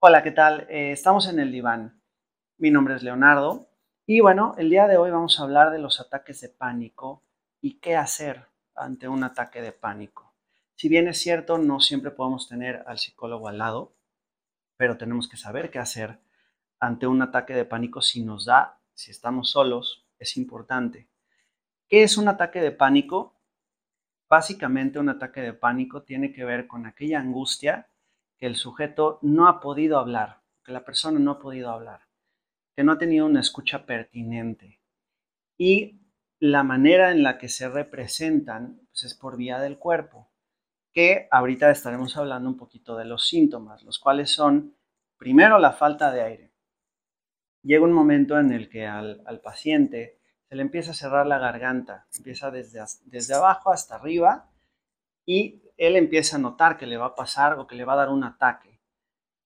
Hola, ¿qué tal? Eh, estamos en el diván. Mi nombre es Leonardo y bueno, el día de hoy vamos a hablar de los ataques de pánico y qué hacer ante un ataque de pánico. Si bien es cierto, no siempre podemos tener al psicólogo al lado, pero tenemos que saber qué hacer ante un ataque de pánico si nos da, si estamos solos, es importante. ¿Qué es un ataque de pánico? Básicamente un ataque de pánico tiene que ver con aquella angustia que el sujeto no ha podido hablar, que la persona no ha podido hablar, que no ha tenido una escucha pertinente. Y la manera en la que se representan pues, es por vía del cuerpo, que ahorita estaremos hablando un poquito de los síntomas, los cuales son, primero, la falta de aire. Llega un momento en el que al, paciente se le empieza a cerrar la garganta, empieza desde, desde abajo hasta arriba y él empieza a notar que le va a pasar o que le va a dar un ataque.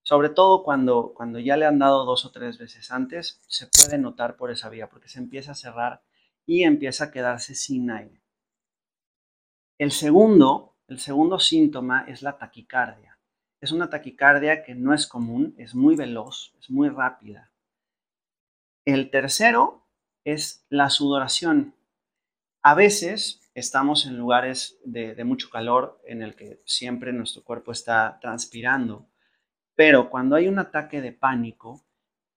Sobre todo cuando, cuando ya le han dado dos o tres veces antes, se puede notar por esa vía, porque se empieza a cerrar y empieza a quedarse sin aire. El segundo, el segundo síntoma es la taquicardia. Es una taquicardia que no es común, es muy veloz, es muy rápida. El tercero es la sudoración. A veces estamos en lugares de, mucho calor en el que siempre nuestro cuerpo está transpirando, pero cuando hay un ataque de pánico,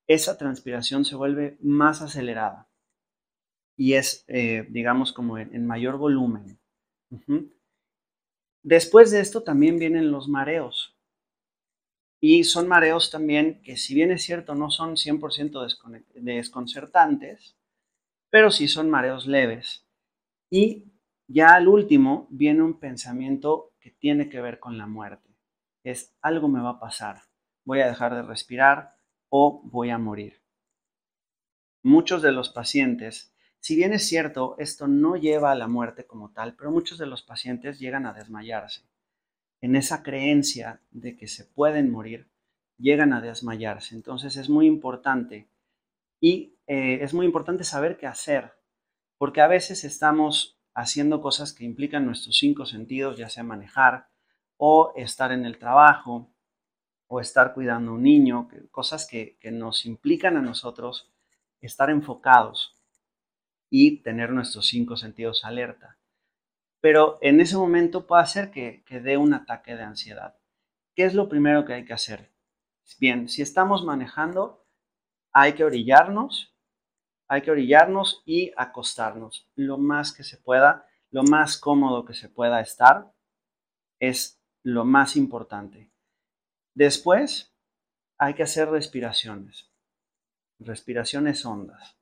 esa transpiración se vuelve más acelerada y es, eh, digamos, como en, mayor volumen. Después de esto también vienen los mareos. Y son mareos también que, si bien es cierto, no son 100% desconcertantes, pero sí son mareos leves. Y ya al último viene un pensamiento que tiene que ver con la muerte. Es algo me va a pasar, voy a dejar de respirar o voy a morir. Muchos de los pacientes, si bien es cierto, esto no lleva a la muerte como tal, pero muchos de los pacientes llegan a desmayarse. En esa creencia de que se pueden morir, llegan a desmayarse. Entonces es muy importante y eh, es muy importante saber qué hacer, porque a veces estamos haciendo cosas que implican nuestros cinco sentidos, ya sea manejar o estar en el trabajo o estar cuidando a un niño, cosas que, nos implican a nosotros estar enfocados y tener nuestros cinco sentidos alerta. Pero en ese momento puede hacer que, que dé un ataque de ansiedad. ¿Qué es lo primero que hay que hacer? Bien, si estamos manejando, hay que orillarnos hay que orillarnos y acostarnos lo más que se pueda, lo más cómodo que se pueda estar, es lo más importante. Después hay que hacer respiraciones, respiraciones hondas,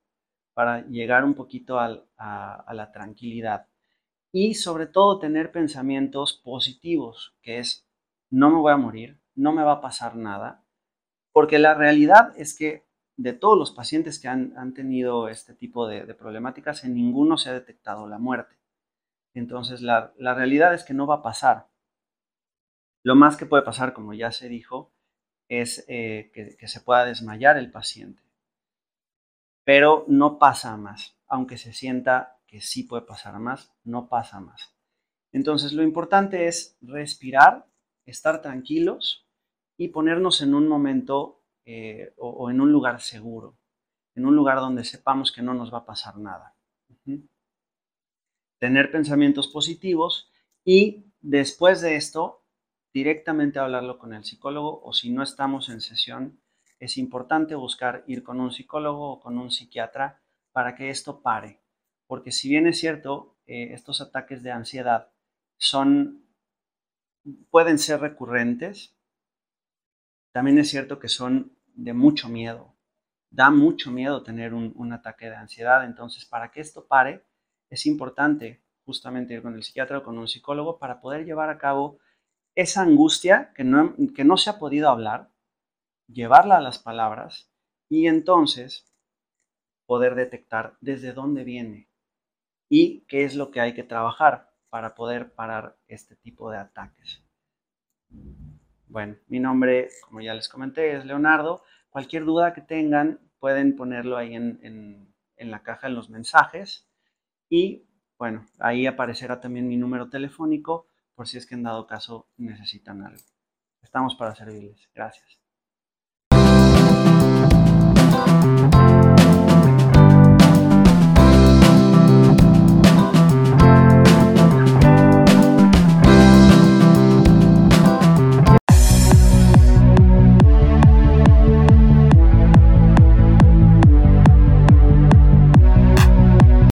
para llegar un poquito a, a la tranquilidad. Y sobre todo tener pensamientos positivos, que es, no me voy a morir, no me va a pasar nada, porque la realidad es que de todos los pacientes que han, tenido este tipo de, problemáticas, en ninguno se ha detectado la muerte. Entonces, la, realidad es que no va a pasar. Lo más que puede pasar, como ya se dijo, es eh, que, que se pueda desmayar el paciente. Pero no pasa más. Aunque se sienta que sí puede pasar más, no pasa más. Entonces, lo importante es respirar, estar tranquilos y ponernos en un momento eh, o, en un lugar seguro, en un lugar donde sepamos que no nos va a pasar nada. Tener pensamientos positivos y después de esto, directamente hablarlo con el psicólogo o si no estamos en sesión, es importante buscar ir con un psicólogo o con un psiquiatra para que esto pare. Porque si bien es cierto, eh, estos ataques de ansiedad son, pueden ser recurrentes, también es cierto que son de mucho miedo. Da mucho miedo tener un, ataque de ansiedad. Entonces, para que esto pare, es importante justamente ir con el psiquiatra o con un psicólogo para poder llevar a cabo esa angustia que no, se ha podido hablar, llevarla a las palabras y entonces poder detectar desde dónde viene y qué es lo que hay que trabajar para poder parar este tipo de ataques. Bueno, mi nombre, como ya les comenté, es Leonardo. Cualquier duda que tengan, pueden ponerlo ahí en, la caja, en los mensajes. Y bueno, ahí aparecerá también mi número telefónico por si es que en dado caso necesitan algo. Estamos para servirles. Gracias.